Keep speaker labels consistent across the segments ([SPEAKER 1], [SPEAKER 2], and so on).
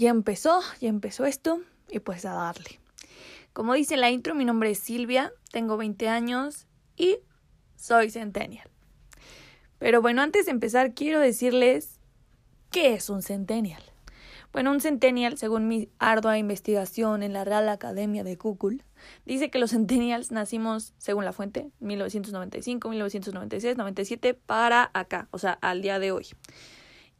[SPEAKER 1] ya empezó, ya empezó esto y pues a darle. Como dice la intro, mi nombre es Silvia, tengo 20 años y soy centennial. Pero bueno, antes de empezar quiero decirles qué es un centennial. Bueno, un centennial, según mi ardua investigación en la Real Academia de Google, dice que los centennials nacimos, según la fuente, 1995, 1996, 97 para acá, o sea, al día de hoy.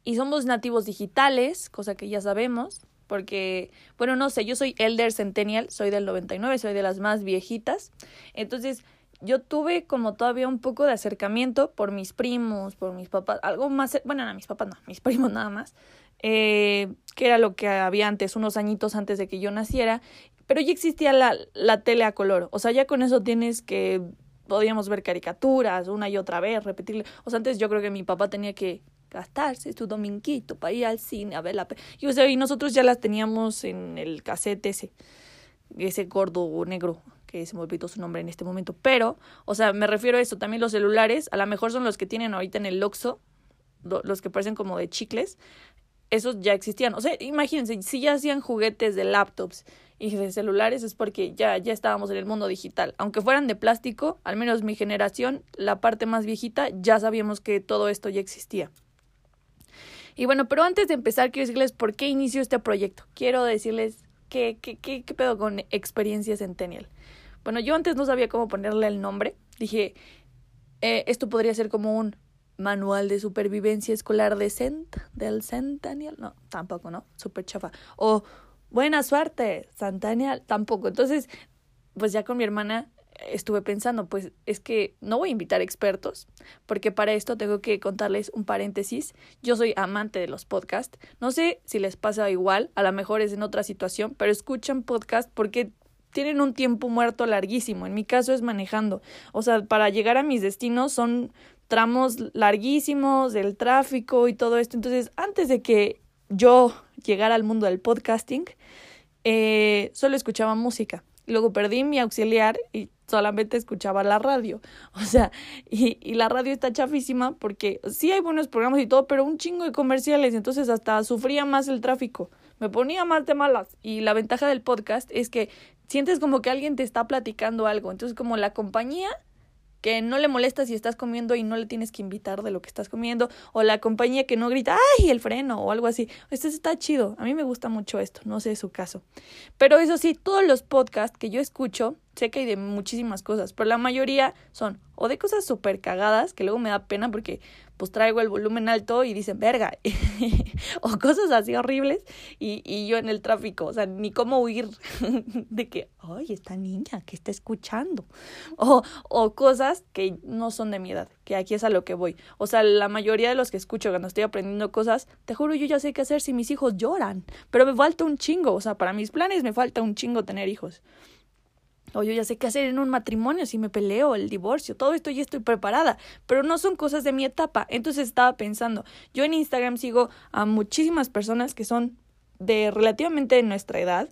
[SPEAKER 1] Y somos nativos digitales, cosa que ya sabemos, porque, bueno, no sé, yo soy Elder Centennial, soy del 99, soy de las más viejitas. Entonces, yo tuve como todavía un poco de acercamiento por mis primos, por mis papás, algo más, bueno, no, mis papás no, mis primos nada más, eh, que era lo que había antes, unos añitos antes de que yo naciera, pero ya existía la, la tele a color, o sea, ya con eso tienes que, podíamos ver caricaturas una y otra vez, repetirle, o sea, antes yo creo que mi papá tenía que gastarse su dominguito para ir al cine a ver la... Y, o sea, y nosotros ya las teníamos en el cassette ese, ese gordo negro, que se me olvidó su nombre en este momento, pero, o sea, me refiero a eso, también los celulares, a lo mejor son los que tienen ahorita en el Oxxo, los que parecen como de chicles, esos ya existían. O sea, imagínense, si ya hacían juguetes de laptops y de celulares es porque ya, ya estábamos en el mundo digital. Aunque fueran de plástico, al menos mi generación, la parte más viejita, ya sabíamos que todo esto ya existía. Y bueno, pero antes de empezar, quiero decirles por qué inicio este proyecto. Quiero decirles qué, qué, qué, qué pedo con experiencia Centennial. Bueno, yo antes no sabía cómo ponerle el nombre. Dije, eh, esto podría ser como un manual de supervivencia escolar de Cent, del Centennial, no, tampoco, ¿no? Super chafa. O buena suerte, Centennial, tampoco. Entonces, pues ya con mi hermana estuve pensando, pues es que no voy a invitar expertos, porque para esto tengo que contarles un paréntesis. Yo soy amante de los podcasts. No sé si les pasa igual, a lo mejor es en otra situación, pero escuchan podcast porque tienen un tiempo muerto larguísimo. En mi caso es manejando. O sea, para llegar a mis destinos son tramos larguísimos del tráfico y todo esto. Entonces, antes de que yo llegara al mundo del podcasting, eh, solo escuchaba música. Luego perdí mi auxiliar y solamente escuchaba la radio. O sea, y, la radio está chafísima porque sí hay buenos programas y todo, pero un chingo de comerciales. Entonces hasta sufría más el tráfico. Me ponía más de malas. Y la ventaja del podcast es que sientes como que alguien te está platicando algo. Entonces, como la compañía que no le molesta si estás comiendo y no le tienes que invitar de lo que estás comiendo, o la compañía que no grita, ¡ay, el freno! o algo así. Esto está chido, a mí me gusta mucho esto, no sé su caso. Pero eso sí, todos los podcasts que yo escucho, sé que hay de muchísimas cosas, pero la mayoría son o de cosas súper cagadas, que luego me da pena porque pues traigo el volumen alto y dicen, verga, o cosas así horribles, y, y yo en el tráfico, o sea, ni cómo huir de que, ay, esta niña que está escuchando, o, o cosas que no son de mi edad, que aquí es a lo que voy. O sea, la mayoría de los que escucho cuando estoy aprendiendo cosas, te juro, yo ya sé qué hacer si mis hijos lloran, pero me falta un chingo, o sea, para mis planes me falta un chingo tener hijos. O yo ya sé qué hacer en un matrimonio, si me peleo, el divorcio, todo esto ya estoy preparada, pero no son cosas de mi etapa. Entonces estaba pensando, yo en Instagram sigo a muchísimas personas que son de relativamente de nuestra edad,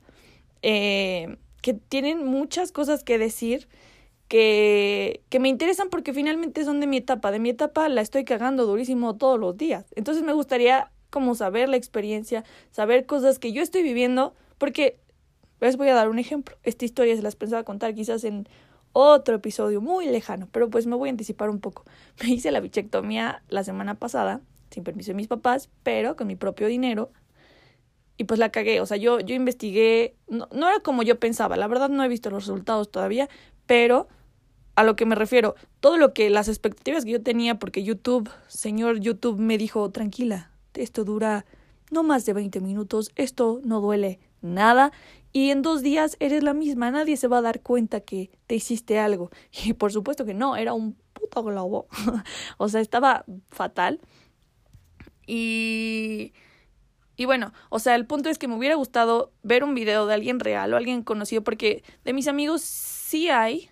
[SPEAKER 1] eh, que tienen muchas cosas que decir, que, que me interesan porque finalmente son de mi etapa. De mi etapa la estoy cagando durísimo todos los días. Entonces me gustaría como saber la experiencia, saber cosas que yo estoy viviendo, porque les voy a dar un ejemplo. Esta historia se las pensaba contar quizás en otro episodio muy lejano, pero pues me voy a anticipar un poco. Me hice la bichectomía la semana pasada, sin permiso de mis papás, pero con mi propio dinero. Y pues la cagué, o sea, yo, yo investigué, no, no era como yo pensaba, la verdad no he visto los resultados todavía, pero a lo que me refiero, todo lo que las expectativas que yo tenía, porque YouTube, señor YouTube me dijo, tranquila, esto dura no más de 20 minutos, esto no duele nada y en dos días eres la misma, nadie se va a dar cuenta que te hiciste algo. Y por supuesto que no, era un puto globo. o sea, estaba fatal. Y, Y bueno, o sea, el punto es que me hubiera gustado ver un video de alguien real o alguien conocido, porque de mis amigos sí hay,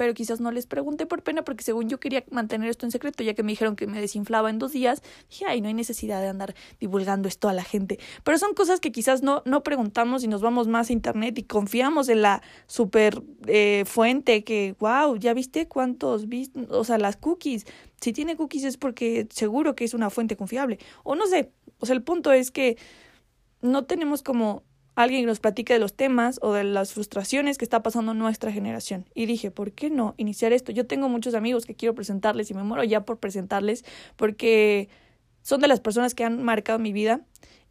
[SPEAKER 1] pero quizás no les pregunté por pena porque según yo quería mantener esto en secreto, ya que me dijeron que me desinflaba en dos días, dije, ay, no hay necesidad de andar divulgando esto a la gente. Pero son cosas que quizás no, no preguntamos y nos vamos más a internet y confiamos en la super eh, fuente que, wow, ya viste cuántos, o sea, las cookies. Si tiene cookies es porque seguro que es una fuente confiable. O no sé, o sea, el punto es que no tenemos como alguien nos platique de los temas o de las frustraciones que está pasando nuestra generación. Y dije, ¿por qué no iniciar esto? Yo tengo muchos amigos que quiero presentarles y me muero ya por presentarles porque son de las personas que han marcado mi vida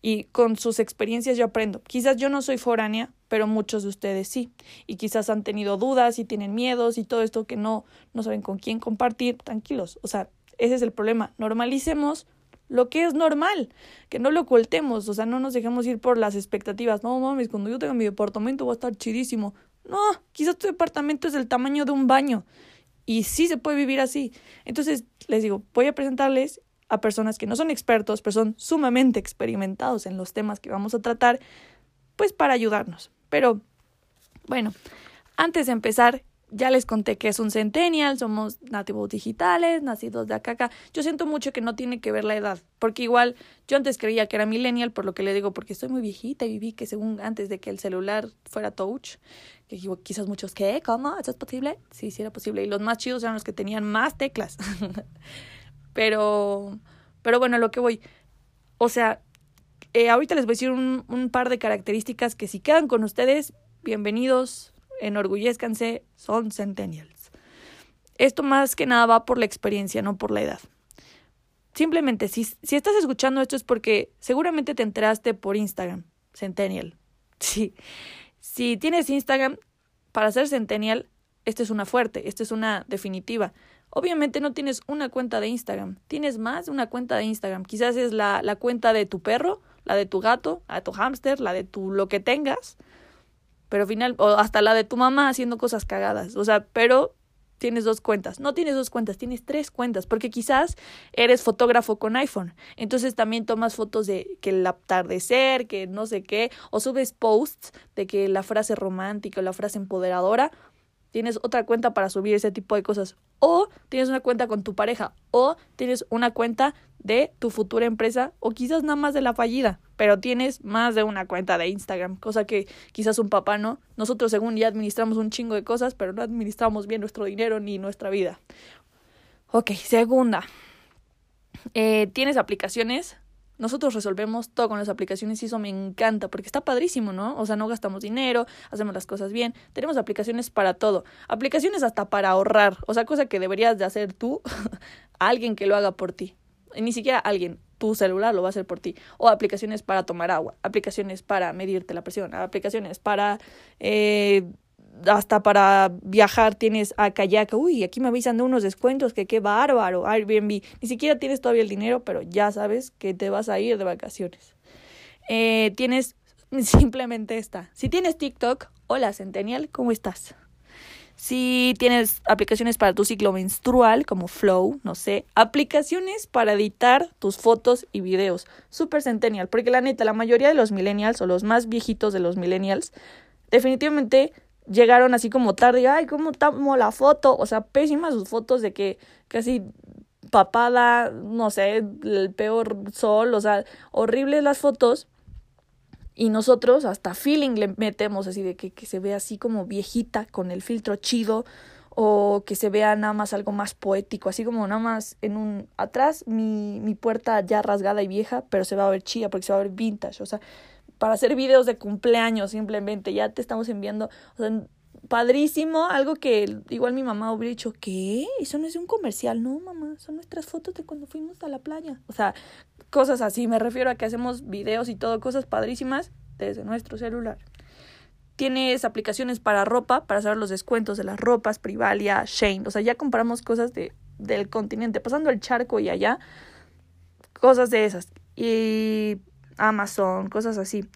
[SPEAKER 1] y con sus experiencias yo aprendo. Quizás yo no soy foránea, pero muchos de ustedes sí. Y quizás han tenido dudas y tienen miedos y todo esto que no, no saben con quién compartir. Tranquilos. O sea, ese es el problema. Normalicemos lo que es normal, que no lo ocultemos, o sea, no nos dejemos ir por las expectativas, no mames, cuando yo tenga mi departamento va a estar chidísimo. No, quizás tu departamento es del tamaño de un baño y sí se puede vivir así. Entonces, les digo, voy a presentarles a personas que no son expertos, pero son sumamente experimentados en los temas que vamos a tratar, pues para ayudarnos. Pero, bueno, antes de empezar, ya les conté que es un centennial, somos nativos digitales, nacidos de acá, acá. Yo siento mucho que no tiene que ver la edad, porque igual yo antes creía que era millennial, por lo que le digo, porque estoy muy viejita y viví que según antes de que el celular fuera touch, que quizás muchos, ¿qué? ¿Cómo? ¿Eso es posible? Sí, sí era posible. Y los más chidos eran los que tenían más teclas. pero, pero bueno, lo que voy. O sea, eh, ahorita les voy a decir un par de características que si quedan con ustedes, bienvenidos, enorgullezcanse, son centennials. Esto más que nada va por la experiencia, no por la edad. Simplemente, si, si estás escuchando esto es porque seguramente te enteraste por Instagram, centennial. Sí. Si tienes Instagram, para ser centennial, esta es una fuerte, esta es una definitiva. Obviamente no tienes una cuenta de Instagram, tienes más de una cuenta de Instagram. Quizás es la, la cuenta de tu perro, la de tu gato, la de tu hámster, la de tu lo que tengas pero final, o hasta la de tu mamá haciendo cosas cagadas, o sea, pero tienes dos cuentas, no tienes dos cuentas, tienes tres cuentas, porque quizás eres fotógrafo con iPhone, entonces también tomas fotos de que el atardecer, que no sé qué, o subes posts de que la frase romántica o la frase empoderadora, tienes otra cuenta para subir ese tipo de cosas, o tienes una cuenta con tu pareja, o tienes una cuenta de tu futura empresa, o quizás nada más de la fallida pero tienes más de una cuenta de Instagram, cosa que quizás un papá no. Nosotros según ya administramos un chingo de cosas, pero no administramos bien nuestro dinero ni nuestra vida. Ok, segunda. Eh, ¿Tienes aplicaciones? Nosotros resolvemos todo con las aplicaciones y eso me encanta porque está padrísimo, ¿no? O sea, no gastamos dinero, hacemos las cosas bien, tenemos aplicaciones para todo, aplicaciones hasta para ahorrar, o sea, cosa que deberías de hacer tú, alguien que lo haga por ti, ni siquiera alguien, tu celular lo va a hacer por ti. O aplicaciones para tomar agua, aplicaciones para medirte la presión, aplicaciones para... Eh, hasta para viajar tienes a kayak, uy, aquí me avisan de unos descuentos, que qué bárbaro, Airbnb, ni siquiera tienes todavía el dinero, pero ya sabes que te vas a ir de vacaciones. Eh, tienes simplemente esta. Si tienes TikTok, hola Centennial, ¿cómo estás? Si tienes aplicaciones para tu ciclo menstrual, como Flow, no sé, aplicaciones para editar tus fotos y videos. Super centennial, porque la neta, la mayoría de los millennials o los más viejitos de los millennials, definitivamente llegaron así como tarde, ay, cómo tomo la foto, o sea, pésimas sus fotos de que casi papada, no sé, el peor sol, o sea, horribles las fotos y nosotros hasta feeling le metemos así de que, que se vea así como viejita con el filtro chido o que se vea nada más algo más poético, así como nada más en un atrás mi, mi puerta ya rasgada y vieja, pero se va a ver chida porque se va a ver vintage, o sea, para hacer videos de cumpleaños simplemente, ya te estamos enviando, o sea, padrísimo, algo que igual mi mamá hubiera dicho, ¿qué? Eso no es un comercial, no, mamá, son nuestras fotos de cuando fuimos a la playa. O sea, cosas así, me refiero a que hacemos videos y todo, cosas padrísimas desde nuestro celular. Tienes aplicaciones para ropa, para saber los descuentos de las ropas, Privalia, Shane, o sea, ya compramos cosas de, del continente, pasando el charco y allá, cosas de esas. Y Amazon, cosas así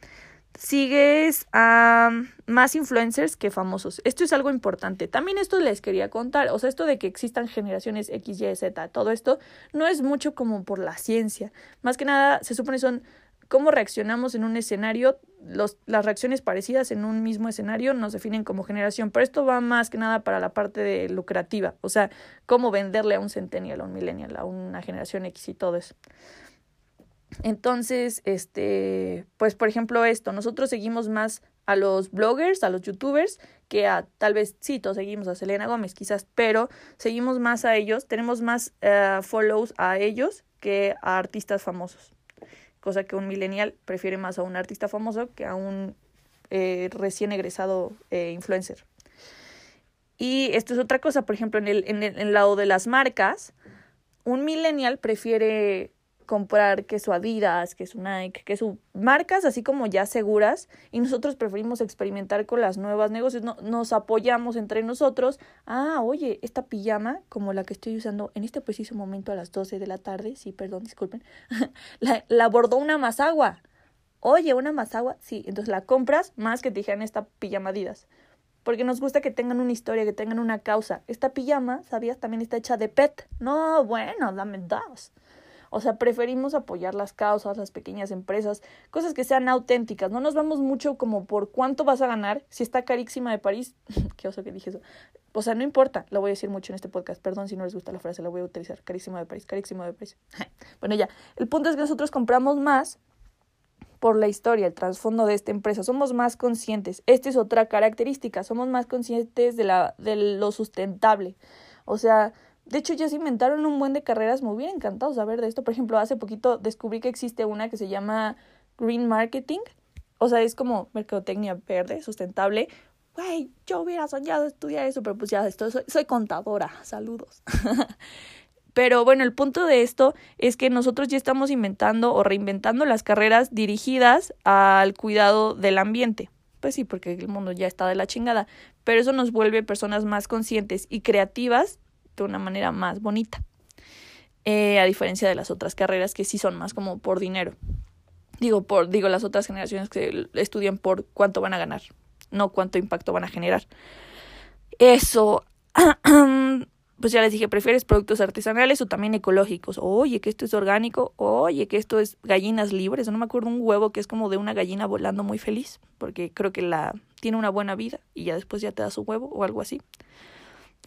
[SPEAKER 1] sigues a más influencers que famosos. Esto es algo importante. También esto les quería contar. O sea, esto de que existan generaciones X, Y, Z, todo esto no es mucho como por la ciencia. Más que nada, se supone son cómo reaccionamos en un escenario, los, las reacciones parecidas en un mismo escenario nos definen como generación, pero esto va más que nada para la parte de lucrativa, o sea, cómo venderle a un centennial, a un millennial, a una generación X y todo eso. Entonces, este, pues por ejemplo esto, nosotros seguimos más a los bloggers, a los youtubers, que a tal vez sí, todos seguimos a Selena Gómez quizás, pero seguimos más a ellos, tenemos más uh, follows a ellos que a artistas famosos. Cosa que un millennial prefiere más a un artista famoso que a un eh, recién egresado eh, influencer. Y esto es otra cosa, por ejemplo, en el, en el lado de las marcas, un millennial prefiere comprar que su Adidas, que su Nike, que su marcas así como ya seguras y nosotros preferimos experimentar con las nuevas negocios, no, nos apoyamos entre nosotros. Ah, oye, esta pijama como la que estoy usando en este preciso momento a las 12 de la tarde, sí, perdón, disculpen, la, la bordó una mazagua. Oye, una mazagua, sí, entonces la compras más que te dijeran esta pijama Adidas. Porque nos gusta que tengan una historia, que tengan una causa. Esta pijama, ¿sabías? También está hecha de PET. No, bueno, dame dos. O sea, preferimos apoyar las causas, las pequeñas empresas, cosas que sean auténticas. No nos vamos mucho como por cuánto vas a ganar. Si está carísima de París, qué oso que dije eso. O sea, no importa, lo voy a decir mucho en este podcast. Perdón si no les gusta la frase, la voy a utilizar. Carísima de París, carísimo de París. bueno, ya. El punto es que nosotros compramos más por la historia, el trasfondo de esta empresa. Somos más conscientes. Esta es otra característica. Somos más conscientes de, la, de lo sustentable. O sea, de hecho, ya se inventaron un buen de carreras. Me hubiera encantado saber de esto. Por ejemplo, hace poquito descubrí que existe una que se llama Green Marketing. O sea, es como mercadotecnia verde, sustentable. Güey, yo hubiera soñado estudiar eso, pero pues ya soy, soy contadora. Saludos. Pero bueno, el punto de esto es que nosotros ya estamos inventando o reinventando las carreras dirigidas al cuidado del ambiente. Pues sí, porque el mundo ya está de la chingada. Pero eso nos vuelve personas más conscientes y creativas de una manera más bonita. Eh, a diferencia de las otras carreras que sí son más como por dinero. Digo, por, digo, las otras generaciones que estudian por cuánto van a ganar, no cuánto impacto van a generar. Eso. pues ya les dije, ¿prefieres productos artesanales o también ecológicos? Oye, que esto es orgánico. Oye, que esto es gallinas libres. No me acuerdo un huevo que es como de una gallina volando muy feliz, porque creo que la tiene una buena vida y ya después ya te da su huevo o algo así.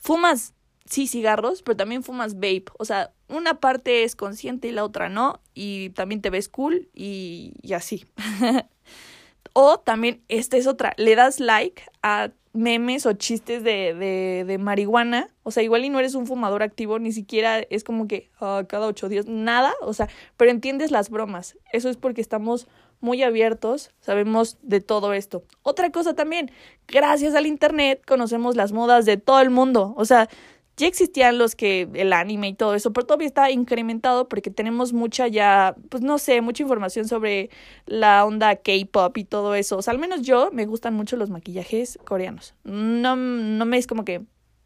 [SPEAKER 1] ¿Fumas? Sí cigarros, pero también fumas vape. O sea, una parte es consciente y la otra no. Y también te ves cool y, y así. o también, esta es otra, le das like a memes o chistes de, de, de marihuana. O sea, igual y no eres un fumador activo, ni siquiera es como que ah, cada ocho días, nada. O sea, pero entiendes las bromas. Eso es porque estamos muy abiertos, sabemos de todo esto. Otra cosa también, gracias al Internet conocemos las modas de todo el mundo. O sea, ya existían los que el anime y todo eso, pero todavía está incrementado porque tenemos mucha ya, pues no sé, mucha información sobre la onda K-pop y todo eso. O sea, al menos yo me gustan mucho los maquillajes coreanos. No, no me es como que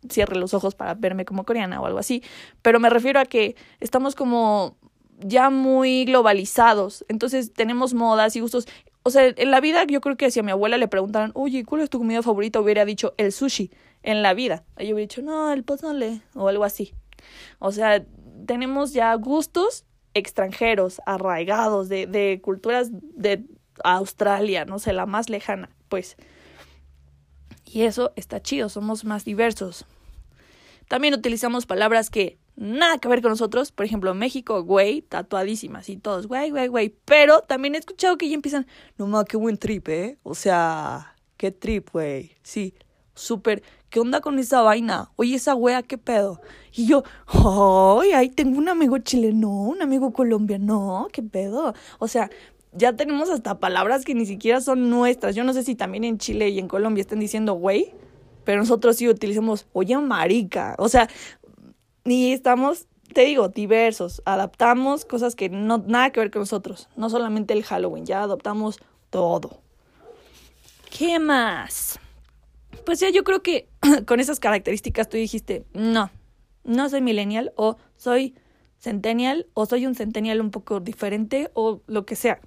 [SPEAKER 1] cierre los ojos para verme como coreana o algo así, pero me refiero a que estamos como ya muy globalizados, entonces tenemos modas y gustos. O sea, en la vida yo creo que si a mi abuela le preguntaran, oye, ¿cuál es tu comida favorita? hubiera dicho el sushi en la vida. Yo hubiera dicho, no, el pozole o algo así. O sea, tenemos ya gustos extranjeros, arraigados, de, de culturas de Australia, no sé, la más lejana, pues. Y eso está chido, somos más diversos. También utilizamos palabras que nada que ver con nosotros, por ejemplo, México, güey, tatuadísimas y todos, güey, güey, güey. Pero también he escuchado que ya empiezan, no más, qué buen trip, ¿eh? O sea, qué trip, güey. Sí, súper, ¿qué onda con esa vaina? Oye, esa wea, ¿qué pedo? Y yo, ay, ahí tengo un amigo chileno, un amigo colombiano, ¿qué pedo? O sea, ya tenemos hasta palabras que ni siquiera son nuestras. Yo no sé si también en Chile y en Colombia están diciendo güey, pero nosotros sí utilizamos, oye, marica. O sea, ni estamos, te digo, diversos. Adaptamos cosas que no nada que ver con nosotros. No solamente el Halloween, ya adoptamos todo. ¿Qué más? Pues ya yo creo que con esas características tú dijiste, no, no soy millennial o soy centennial o soy un centennial un poco diferente o lo que sea.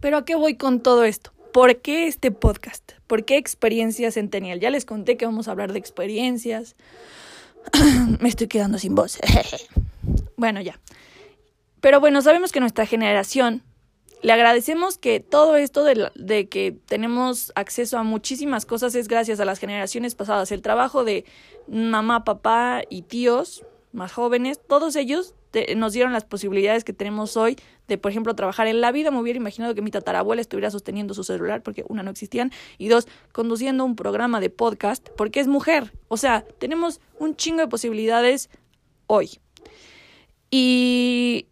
[SPEAKER 1] Pero ¿a qué voy con todo esto? ¿Por qué este podcast? ¿Por qué experiencia centennial? Ya les conté que vamos a hablar de experiencias. Me estoy quedando sin voz. bueno, ya. Pero bueno, sabemos que nuestra generación le agradecemos que todo esto de, de, que tenemos acceso a muchísimas cosas es gracias a las generaciones pasadas. El trabajo de mamá, papá y tíos más jóvenes, todos ellos nos dieron las posibilidades que tenemos hoy de, por ejemplo, trabajar en la vida. Me hubiera imaginado que mi tatarabuela estuviera sosteniendo su celular porque, una, no existían, y dos, conduciendo un programa de podcast porque es mujer. O sea, tenemos un chingo de posibilidades hoy. Y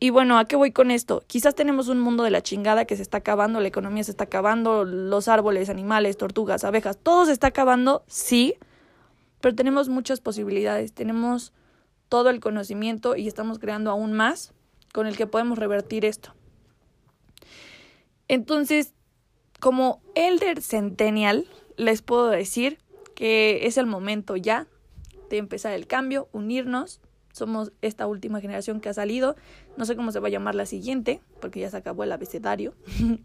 [SPEAKER 1] y bueno, ¿a qué voy con esto? Quizás tenemos un mundo de la chingada que se está acabando, la economía se está acabando, los árboles, animales, tortugas, abejas, todo se está acabando, sí, pero tenemos muchas posibilidades, tenemos todo el conocimiento y estamos creando aún más con el que podemos revertir esto. Entonces, como Elder Centennial, les puedo decir que es el momento ya de empezar el cambio, unirnos somos esta última generación que ha salido. No sé cómo se va a llamar la siguiente, porque ya se acabó el abecedario.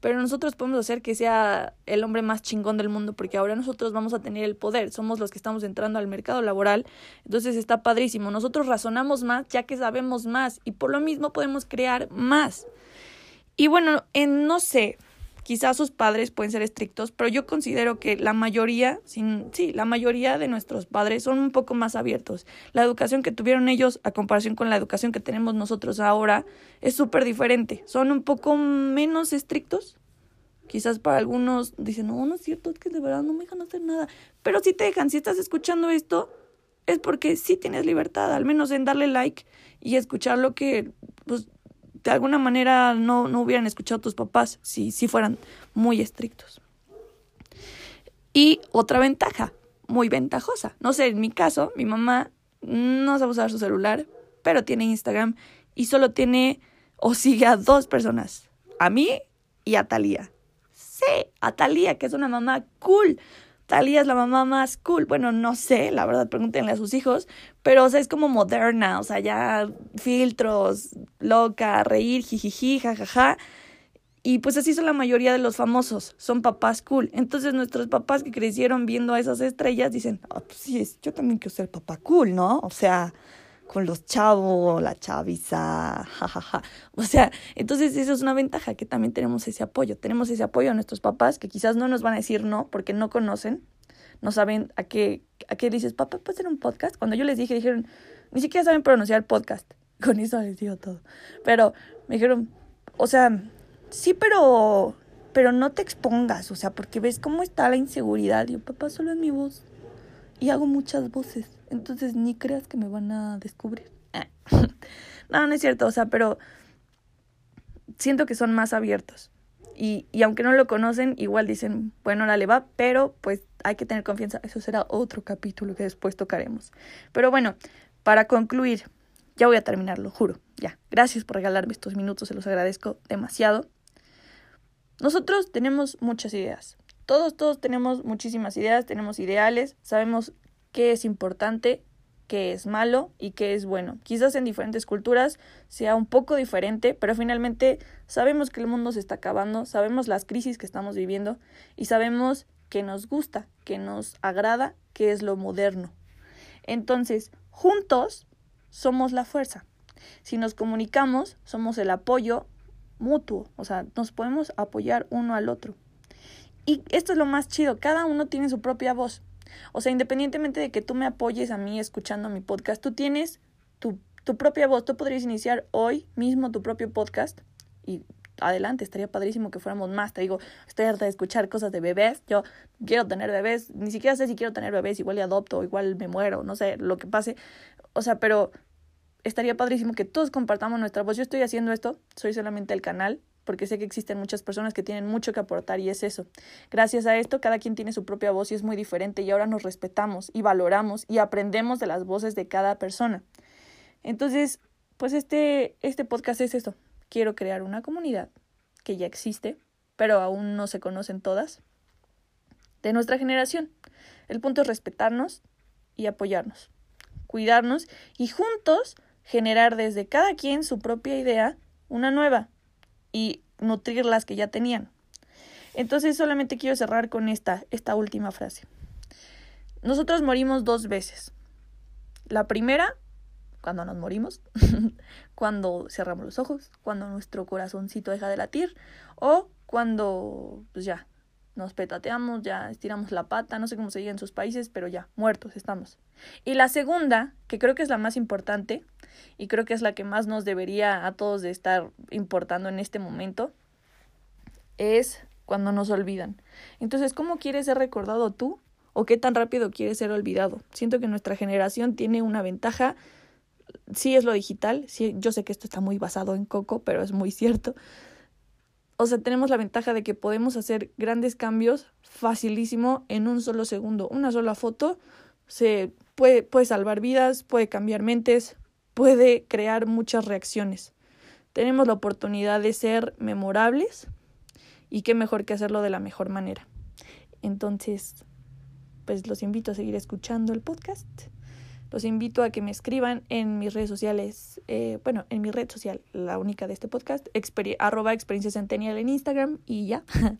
[SPEAKER 1] Pero nosotros podemos hacer que sea el hombre más chingón del mundo, porque ahora nosotros vamos a tener el poder. Somos los que estamos entrando al mercado laboral. Entonces está padrísimo. Nosotros razonamos más ya que sabemos más y por lo mismo podemos crear más. Y bueno, en no sé, Quizás sus padres pueden ser estrictos, pero yo considero que la mayoría, sin, sí, la mayoría de nuestros padres son un poco más abiertos. La educación que tuvieron ellos a comparación con la educación que tenemos nosotros ahora es súper diferente. Son un poco menos estrictos. Quizás para algunos dicen, no, no es cierto, es que de verdad no me dejan hacer nada. Pero si te dejan, si estás escuchando esto, es porque sí tienes libertad, al menos en darle like y escuchar lo que pues, de alguna manera no, no hubieran escuchado a tus papás si, si fueran muy estrictos. Y otra ventaja, muy ventajosa. No sé, en mi caso, mi mamá no sabe usar su celular, pero tiene Instagram y solo tiene o sigue a dos personas, a mí y a Talía. Sí, a Talía, que es una mamá cool. Talía es la mamá más cool. Bueno, no sé, la verdad, pregúntenle a sus hijos, pero o sea, es como moderna, o sea, ya filtros, loca, reír, jijiji, jajaja. Y pues así son la mayoría de los famosos, son papás cool. Entonces nuestros papás que crecieron viendo a esas estrellas dicen, ah, pues sí, yo también quiero ser papá cool, ¿no? O sea, con los chavos, la chaviza, jajaja. O sea, entonces eso es una ventaja, que también tenemos ese apoyo. Tenemos ese apoyo a nuestros papás, que quizás no nos van a decir no, porque no conocen, no saben a qué, a qué dices, papá, ¿puedes hacer un podcast? Cuando yo les dije, dijeron, ni siquiera saben pronunciar podcast. Con eso les digo todo. Pero me dijeron, o sea, sí, pero, pero no te expongas, o sea, porque ves cómo está la inseguridad. Y yo, papá, solo es mi voz. Y hago muchas voces. Entonces ni creas que me van a descubrir. no, no es cierto, o sea, pero siento que son más abiertos. Y, y aunque no lo conocen, igual dicen, bueno, la le va, pero pues hay que tener confianza. Eso será otro capítulo que después tocaremos. Pero bueno, para concluir, ya voy a terminarlo, juro. Ya, gracias por regalarme estos minutos, se los agradezco demasiado. Nosotros tenemos muchas ideas. Todos, todos tenemos muchísimas ideas, tenemos ideales, sabemos qué es importante, qué es malo y qué es bueno. Quizás en diferentes culturas sea un poco diferente, pero finalmente sabemos que el mundo se está acabando, sabemos las crisis que estamos viviendo y sabemos que nos gusta, que nos agrada, que es lo moderno. Entonces, juntos somos la fuerza. Si nos comunicamos, somos el apoyo mutuo, o sea, nos podemos apoyar uno al otro. Y esto es lo más chido, cada uno tiene su propia voz. O sea, independientemente de que tú me apoyes a mí escuchando mi podcast, tú tienes tu, tu propia voz. Tú podrías iniciar hoy mismo tu propio podcast y adelante, estaría padrísimo que fuéramos más. Te digo, estoy harta de escuchar cosas de bebés. Yo quiero tener bebés, ni siquiera sé si quiero tener bebés, igual le adopto, igual me muero, no sé, lo que pase. O sea, pero estaría padrísimo que todos compartamos nuestra voz. Yo estoy haciendo esto, soy solamente el canal, porque sé que existen muchas personas que tienen mucho que aportar y es eso. Gracias a esto, cada quien tiene su propia voz y es muy diferente y ahora nos respetamos y valoramos y aprendemos de las voces de cada persona. Entonces, pues este, este podcast es esto. Quiero crear una comunidad que ya existe, pero aún no se conocen todas, de nuestra generación. El punto es respetarnos y apoyarnos, cuidarnos y juntos generar desde cada quien su propia idea una nueva y nutrir las que ya tenían. Entonces solamente quiero cerrar con esta, esta última frase. Nosotros morimos dos veces. La primera cuando nos morimos, cuando cerramos los ojos, cuando nuestro corazoncito deja de latir o cuando pues ya nos petateamos, ya estiramos la pata, no sé cómo se diga en sus países, pero ya, muertos estamos. Y la segunda, que creo que es la más importante y creo que es la que más nos debería a todos de estar importando en este momento, es cuando nos olvidan. Entonces, ¿cómo quieres ser recordado tú? ¿O qué tan rápido quieres ser olvidado? Siento que nuestra generación tiene una ventaja sí es lo digital, sí, yo sé que esto está muy basado en Coco, pero es muy cierto. O sea, tenemos la ventaja de que podemos hacer grandes cambios facilísimo en un solo segundo. Una sola foto se puede, puede salvar vidas, puede cambiar mentes, puede crear muchas reacciones. Tenemos la oportunidad de ser memorables y qué mejor que hacerlo de la mejor manera. Entonces, pues los invito a seguir escuchando el podcast los invito a que me escriban en mis redes sociales, eh, bueno, en mi red social, la única de este podcast, arroba experiencia centennial en Instagram y ya,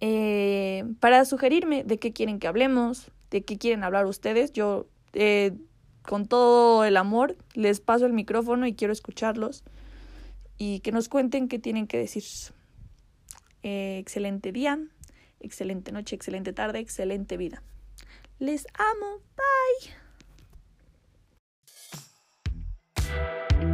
[SPEAKER 1] eh, para sugerirme de qué quieren que hablemos, de qué quieren hablar ustedes. Yo, eh, con todo el amor, les paso el micrófono y quiero escucharlos y que nos cuenten qué tienen que decir. excelente día, excelente noche, excelente tarde, excelente vida. Les amo. Bye. Thank you.